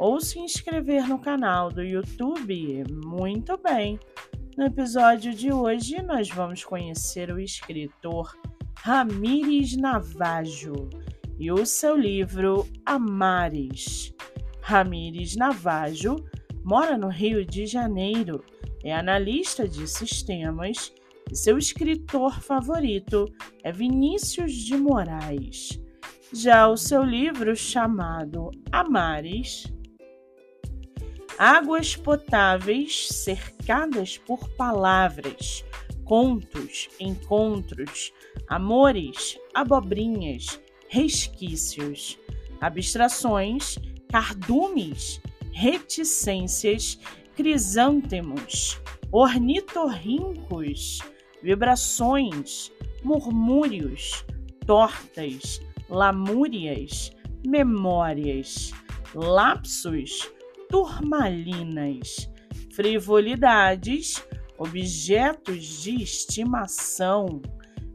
ou se inscrever no canal do YouTube. Muito bem! No episódio de hoje, nós vamos conhecer o escritor Ramires Navajo e o seu livro Amares. Ramires Navajo mora no Rio de Janeiro, é analista de sistemas e seu escritor favorito é Vinícius de Moraes. Já o seu livro chamado Amares águas potáveis cercadas por palavras, contos, encontros, amores, abobrinhas, resquícios, abstrações, cardumes, reticências, crisântemos, ornitorrincos, vibrações, murmúrios, tortas, lamúrias, memórias, lapsos, turmalinas, frivolidades, objetos de estimação,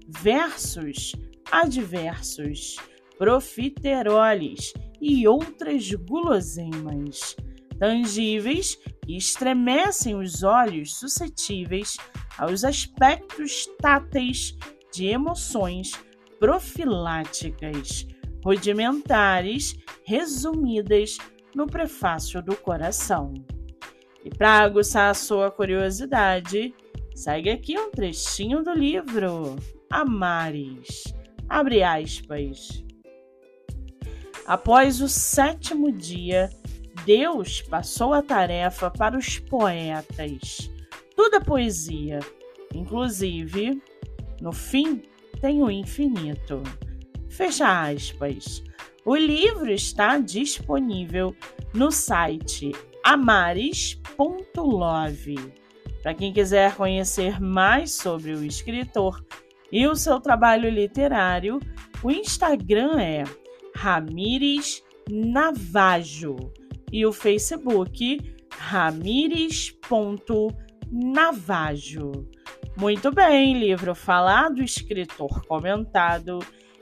versos, adversos, profiteroles e outras guloseimas, tangíveis que estremecem os olhos suscetíveis aos aspectos táteis de emoções profiláticas, rudimentares, resumidas no prefácio do coração. E para aguçar a sua curiosidade, segue aqui um trechinho do livro Amares. Abre aspas. Após o sétimo dia, Deus passou a tarefa para os poetas. Tudo é poesia, inclusive, no fim, tem o infinito. Fecha aspas. O livro está disponível no site amares.love. Para quem quiser conhecer mais sobre o escritor e o seu trabalho literário, o Instagram é Ramires Navajo e o Facebook ramires.navajo. Muito bem, livro falado, escritor comentado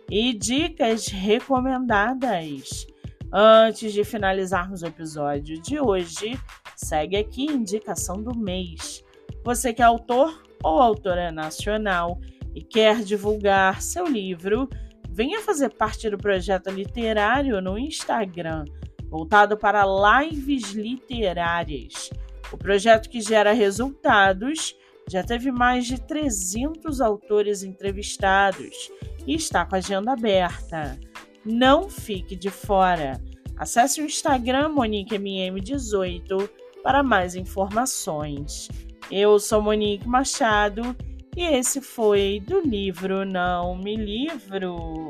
e dicas recomendadas. Antes de finalizarmos o episódio de hoje, segue aqui a indicação do mês. Você que é autor ou autora nacional e quer divulgar seu livro, venha fazer parte do projeto literário no Instagram, voltado para lives literárias. O projeto que gera resultados já teve mais de 300 autores entrevistados e está com a agenda aberta. Não fique de fora. Acesse o Instagram MoniqueMM18 para mais informações. Eu sou Monique Machado e esse foi do livro Não Me Livro.